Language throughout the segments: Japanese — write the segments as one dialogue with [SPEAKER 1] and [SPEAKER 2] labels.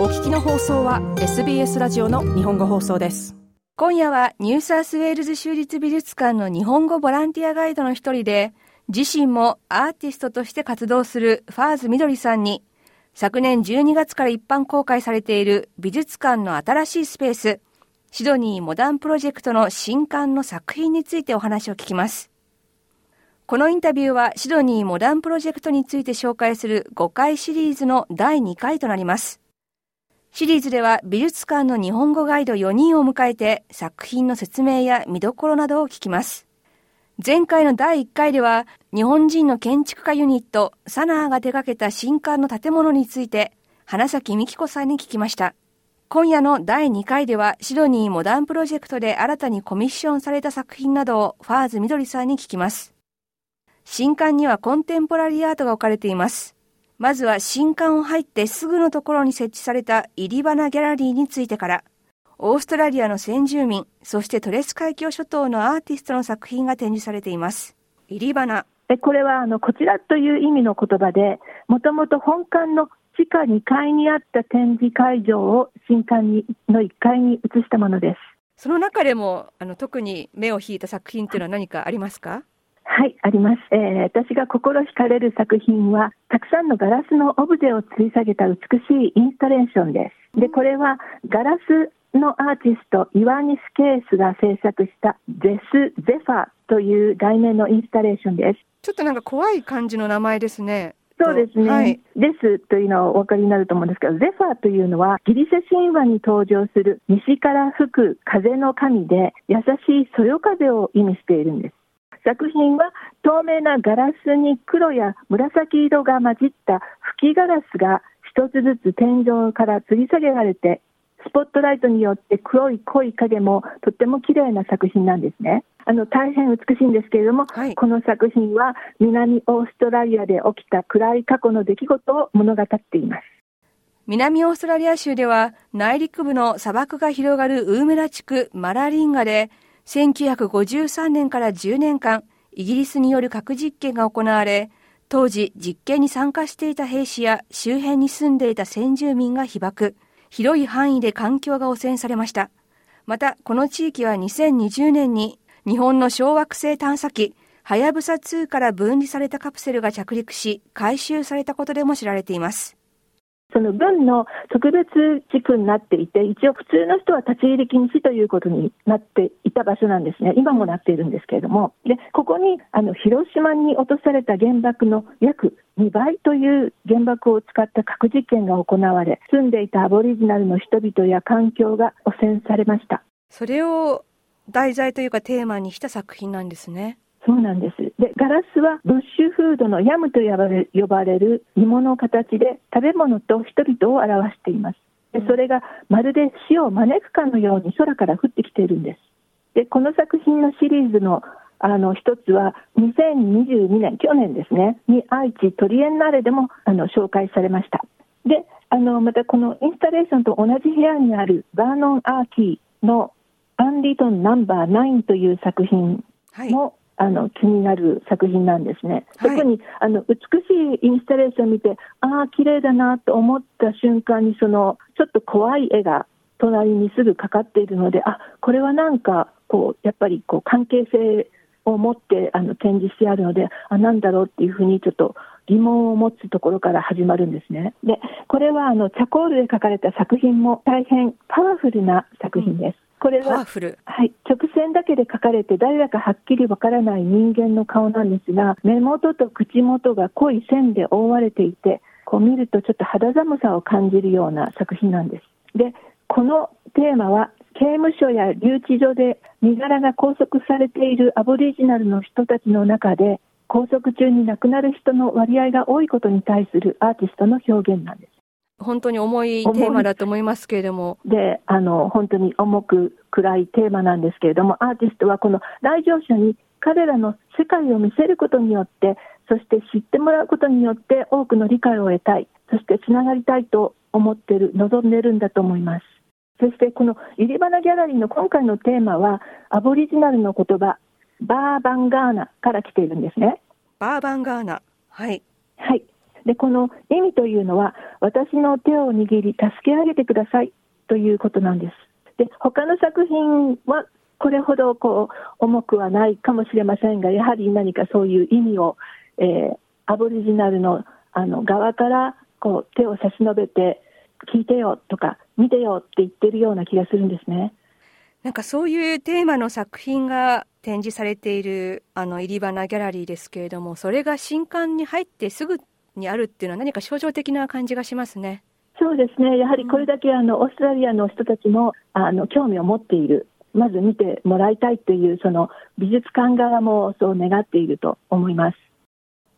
[SPEAKER 1] お聞きの放送は SBS ラジオの日本語放送です。
[SPEAKER 2] 今夜はニューサースウェールズ州立美術館の日本語ボランティアガイドの一人で自身もアーティストとして活動するファーズみどりさんに昨年12月から一般公開されている美術館の新しいスペースシドニーモダンプロジェクトの新館の作品についてお話を聞きます。このインタビューはシドニーモダンプロジェクトについて紹介する5回シリーズの第2回となります。シリーズでは美術館の日本語ガイド4人を迎えて作品の説明や見どころなどを聞きます。前回の第1回では日本人の建築家ユニットサナーが手掛けた新館の建物について花咲美紀子さんに聞きました。今夜の第2回ではシドニーモダンプロジェクトで新たにコミッションされた作品などをファーズみどりさんに聞きます。新館にはコンテンポラリーアートが置かれています。まずは新館を入ってすぐのところに設置された入り花ギャラリーについてから、オーストラリアの先住民、そしてトレス海峡諸島のアーティストの作品が展示されています。入り花。
[SPEAKER 3] これはあのこちらという意味の言葉で、もともと本館の地下2階にあった展示会場を新館にの1階に移したものです。
[SPEAKER 2] その中でもあの特に目を引いた作品というのは何かありますか？
[SPEAKER 3] はい、あります、えー、私が心惹かれる作品は、たくさんのガラスのオブジェを吊り下げた美しいインスタレーションです。で、これはガラスのアーティスト、イワニス・ケースが制作したゼス・ゼファという題名のインスタレーションです。
[SPEAKER 2] ちょっとなんか怖い感じの名前ですね。
[SPEAKER 3] そうですね、はい、デスというのはお分かりになると思うんですけど、ゼファーというのはギリシャ神話に登場する西から吹く風の神で、優しいそよ風を意味しているんです。作品は透明なガラスに黒や紫色が混じった吹きガラスが一つずつ天井から吊り下げられてスポットライトによって黒い濃い影もとっても綺麗な作品なんですね。あの大変美しいんですけれども、はい、この作品は南オーストラリアで起きた暗い過去の出来事を物語っています。
[SPEAKER 2] 南オーストラリア州では内陸部の砂漠が広がるウーメラ地区マラリンガで1953年から10年間、イギリスによる核実験が行われ、当時実験に参加していた兵士や周辺に住んでいた先住民が被爆、広い範囲で環境が汚染されました。また、この地域は2020年に日本の小惑星探査機、はやぶさ2から分離されたカプセルが着陸し、回収されたことでも知られています。
[SPEAKER 3] その軍の特別地区になっていて、一応普通の人は立ち入り禁止ということになっていた場所なんですね。今もなっているんですけれども。で、ここにあの広島に落とされた原爆の約2倍という原爆を使った核実験が行われ、住んでいたアボリジナルの人々や環境が汚染されました。
[SPEAKER 2] それを題材というかテーマにした作品なんですね。
[SPEAKER 3] そうなんです。で、ガラスはブッシュフードのヤムと呼ばれ呼ばれる芋の形で食べ物と人々を表しています。でそれがまるで死を招くかのように空から降ってきているんです。で、この作品のシリーズのあの一つは2022年、去年ですね、に愛知トリエンナーレでもあの紹介されました。で、あのまたこのインスタレーションと同じ部屋にあるバーノン・アーキーのアンリトンナンバー9という作品も、はいあの気になる作品なんですね。はい、特にあの美しいインスタレーションを見て、ああ、綺麗だなと思った瞬間に、そのちょっと怖い絵が隣にすぐかかっているので、あこれはなんかこう、やっぱりこう関係性を持ってあの展示してあるので、あなんだろうっていうふうにちょっと疑問を持つところから始まるんですね。で、これはあのチャコールで描かれた作品も大変パワフルな作品です。
[SPEAKER 2] これは、はい、
[SPEAKER 3] 直線だけで書かれて誰だかはっきりわからない人間の顔なんですが、目元と口元が濃い線で覆われていて、こう見るとちょっと肌寒さを感じるような作品なんです。で、このテーマは刑務所や留置所で身柄が拘束されているアボリジナルの人たちの中で拘束中に亡くなる人の割合が多いことに対するアーティストの表現なんです。
[SPEAKER 2] 本当に重いテーマだと思いますけれども。
[SPEAKER 3] で、あの、本当に重く暗いテーマなんですけれども、アーティストはこの来場者に彼らの世界を見せることによって、そして知ってもらうことによって多くの理解を得たい、そしてつながりたいと思っている、望んでいるんだと思います。そしてこの入り花ギャラリーの今回のテーマは、アボリジナルの言葉、バーバンガーナから来ているんですね。
[SPEAKER 2] バーバンガーナ。はい。
[SPEAKER 3] はい。で、この意味というのは、私の手を握り助け上げてくださいということなんです。で他の作品はこれほどこう重くはないかもしれませんが、やはり何かそういう意味を、えー、アボリジナルのあの側からこう手を差し伸べて、聞いてよとか、見てよって言ってるような気がするんですね。
[SPEAKER 2] なんかそういうテーマの作品が展示されているあの入り花ギャラリーですけれども、それが新刊に入ってすぐにあるっていうのは何か象徴的な感じがしますね。
[SPEAKER 3] そうですね。やはりこれだけあの、オーストラリアの人たちもあの興味を持っている。まず見てもらいたいというその美術館側もそう願っていると思います。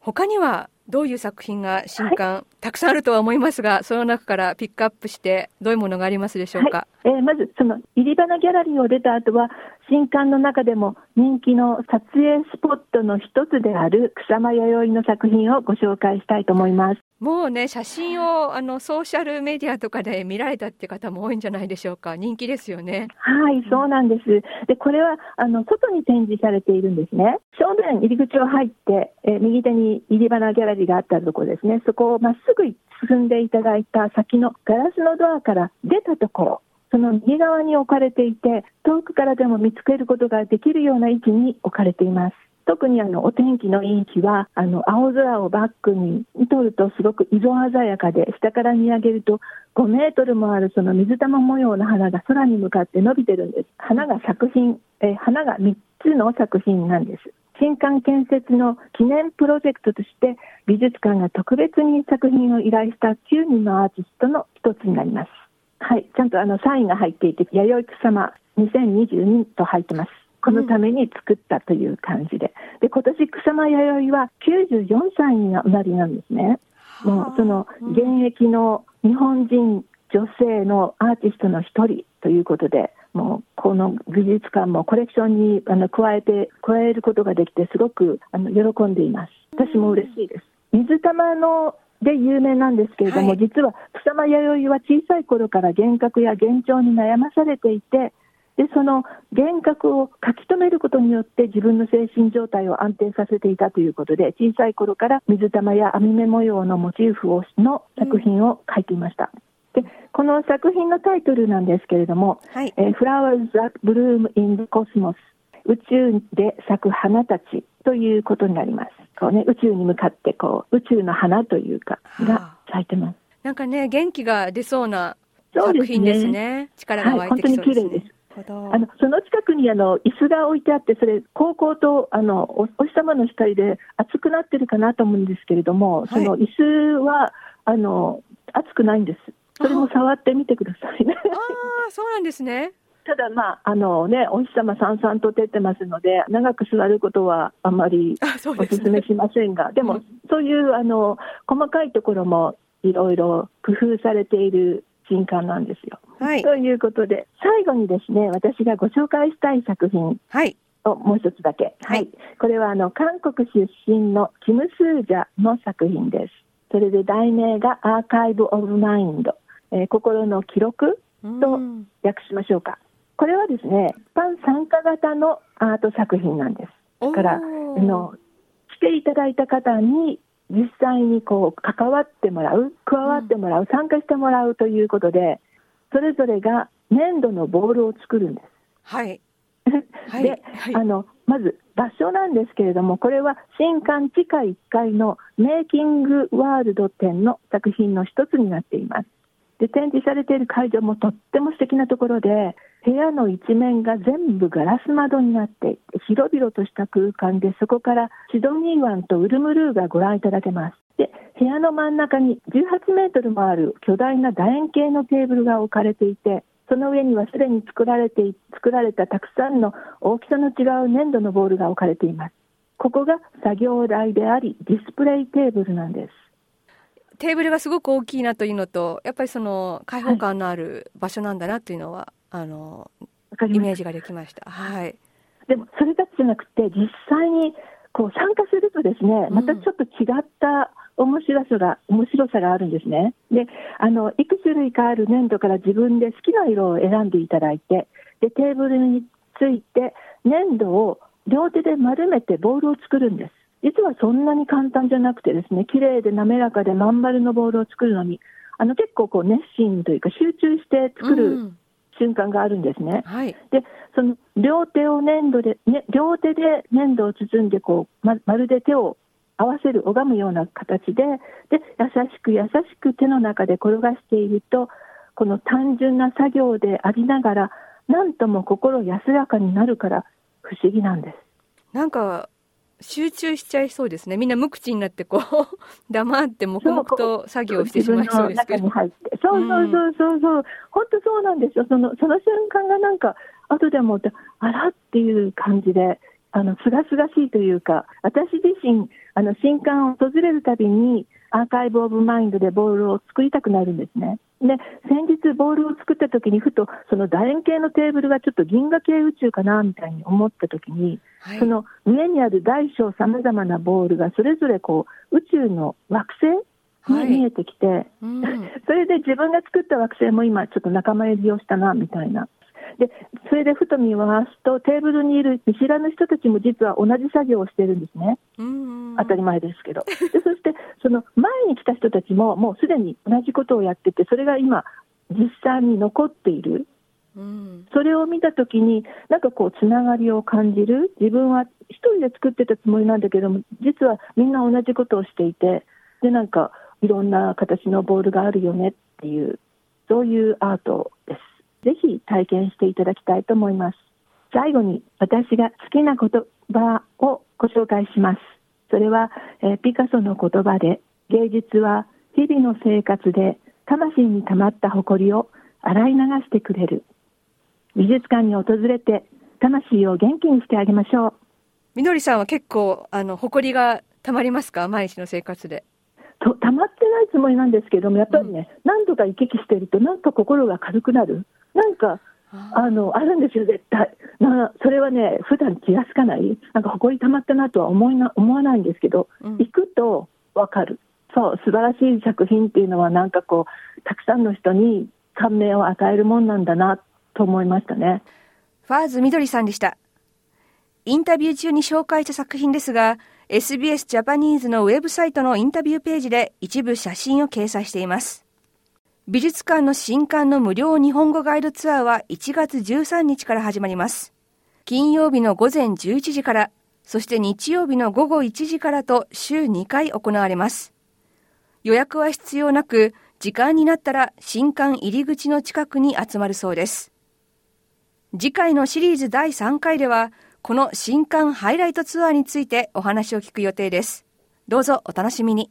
[SPEAKER 2] 他にはどういう作品が新刊、はい、たくさんあるとは思いますが、その中からピックアップして、どういうものがありますでしょうか？
[SPEAKER 3] はい、えー、まず、その入り花ギャラリーを出た後は、新刊の中でも人気の撮影スポットの一つである草間弥生の作品をご紹介したいと思います。
[SPEAKER 2] もうね、写真をあのソーシャルメディアとかで見られたって方も多いんじゃないでしょうか。人気ですよね。
[SPEAKER 3] はい、そうなんです。で、これはあの外に展示されているんですね。正面入り口を入って、え右手に入り花ギャラリーがあったところですね。そこをまっすぐ進んでいただいた先のガラスのドアから出たところ、その右側に置かれていて、遠くからでも見つけることができるような位置に置かれています。特にあのお天気のいい日はあの青空をバックに撮るとすごく色鮮やかで下から見上げると5メートルもあるその水玉模様の花が空に向かって伸びてるんです。花が作品、え花が3つの作品なんです。新館建設の記念プロジェクトとして美術館が特別に作品を依頼した9人のアーティストの一つになります。はいちゃんとあのサインが入っていて弥生様2022と入ってます。このために作ったという感じで、で今年草間弥生は94歳になりなんですね。もうその現役の日本人女性のアーティストの一人ということで、もうこの美術館もコレクションにあの加えて、加えることができて、すごくあの喜んでいます。私も嬉しいです。水玉ので有名なんですけれども、はい、実は草間弥生は小さい頃から幻覚や幻聴に悩まされていて、でその幻覚を書き留めることによって自分の精神状態を安定させていたということで小さい頃から水玉や網目模様のモチーフをの作品を書いていました。でこの作品のタイトルなんですけれども「はい、えー、Flowers that Bloom in the Cosmos」宇宙で咲く花たちということになります。こうね、宇宙に向かってこう宇宙の花というかが咲いてます。
[SPEAKER 2] なんかね元気が出そうな作品ですね。すね力が湧いてきそうです、ねはい、本当に綺麗です。
[SPEAKER 3] あのその近くにあの椅子が置いてあって、それ、高校とあのおお日様の光で熱くなってるかなと思うんですけれども、はい、その椅子はあの熱くないんです、それも触ってみてくださいね。
[SPEAKER 2] あそうなんですね。
[SPEAKER 3] ただ、まああのね、お日様さんさんと照ってますので、長く座ることはあんまりお勧めしませんが、でも、そういうあの細かいところもいろいろ工夫されている新刊なんですよ。はい、ということで、最後にですね、私がご紹介したい作品をもう一つだけ。はい。はい、これはあの韓国出身のキム・スージャの作品です。それで題名がアーカイブ・オブ・マインド、えー、心の記録と訳しましょうか。これはですね、一般参加型のアート作品なんです。だから、あの、来ていただいた方に実際にこう関わってもらう、加わってもらう、参加してもらうということで、それぞれが粘土のボールを作るんです。
[SPEAKER 2] はい。
[SPEAKER 3] で、はい、あのまず場所なんですけれども、これは新館地下1階のメイキングワールド展の作品の一つになっています。で展示されている会場もとっても素敵なところで、部屋の一面が全部ガラス窓になって広々とした空間で、そこからシドニー湾とウルムルーがご覧いただけます。で部屋の真ん中に18メートルもある巨大な楕円形のテーブルが置かれていて、その上にはすでに作られて作られたたくさんの大きさの違う粘土のボールが置かれています。ここが作業台であり、ディスプレイテーブルなんです。
[SPEAKER 2] テーブルがすごく大きいなというのと、やっぱりその開放感のある場所なんだなというのは、はい、あのイメージができました。はい。
[SPEAKER 3] でもそれだけじゃなくて実際にこう参加するとですね、またちょっと違った面白さが、面白さがあるんですね。で、あの、いく種類かある粘土から自分で好きな色を選んでいただいて、で、テーブルについて粘土を両手で丸めてボールを作るんです。実はそんなに簡単じゃなくてですね、綺麗で滑らかでまん丸のボールを作るのに、あの結構こう熱心というか集中して作る瞬間があるんですね。
[SPEAKER 2] はい、
[SPEAKER 3] でその両手を粘土で、ね、両手で粘土を包んでこうままるで手を合わせる拝むような形でで優しく優しく手の中で転がしているとこの単純な作業でありながらなんとも心安らかになるから不思議なんです。
[SPEAKER 2] なんか集中しちゃいそうですね。みんな無口になってこう 黙って黙々と作業してしまいそうですけど。
[SPEAKER 3] そうそうそうそうそう、本当そうなんですよ。そのその瞬間がなんか後でもあらっていう感じで。あの、すがすがしいというか、私自身、あの、新刊を訪れるたびに、アーカイブ・オブ・マインドでボールを作りたくなるんですね。で、先日ボールを作った時にふと、その楕円形のテーブルがちょっと銀河系宇宙かなみたいに思った時に、はい、その上にある大小さまざまなボールがそれぞれこう宇宙の惑星に見えてきて、はいうん、それで自分が作った惑星も今ちょっと仲間入りをしたなみたいな。でそれでふと見回すとテーブルにいる見知らぬ人たちも実は同じ作業をしてるんですね、当たり前ですけど。でそしてその前に来た人たちももうすでに同じことをやっててそれが今実際に残っているうん、それを見たときに、なんかこう、つながりを感じる、自分は一人で作ってたつもりなんだけども、実はみんな同じことをしていて、で、なんか、いろんな形のボールがあるよねっていう、そういうアートです。ぜひ体験していただきたいと思います。最後に、私が好きな言葉をご紹介します。それは、えー、ピカソの言葉で、芸術は日々の生活で魂に溜まった誇りを洗い流してくれる。美術館に訪れて魂を元気にしてあげましょう。
[SPEAKER 2] みのりさんは結構あの誇りがたまりますか？毎日の生活で。
[SPEAKER 3] とたまってないつもりなんですけどもやっぱりね、うん、何度か行き来してるとなんか心が軽くなる。なんかあのあるんですよ、絶対。なそれはね、普段気がつかない、なんか誇りたまったなとは思いな思わないんですけど、うん、行くと分かる、そう、素晴らしい作品っていうのは、なんかこう、たくさんの人に感銘を与えるもんなんだなと思いましたね。
[SPEAKER 2] ファーズみどりさんでした。インタビュー中に紹介した作品ですが、SBS ジャパニーズのウェブサイトのインタビューページで一部写真を掲載しています。美術館の新刊の無料日本語ガイドツアーは1月13日から始まります。金曜日の午前11時から、そして日曜日の午後1時からと週2回行われます。予約は必要なく、時間になったら新館入り口の近くに集まるそうです。次回のシリーズ第3回では、この新刊ハイライトツアーについてお話を聞く予定です。どうぞお楽しみに。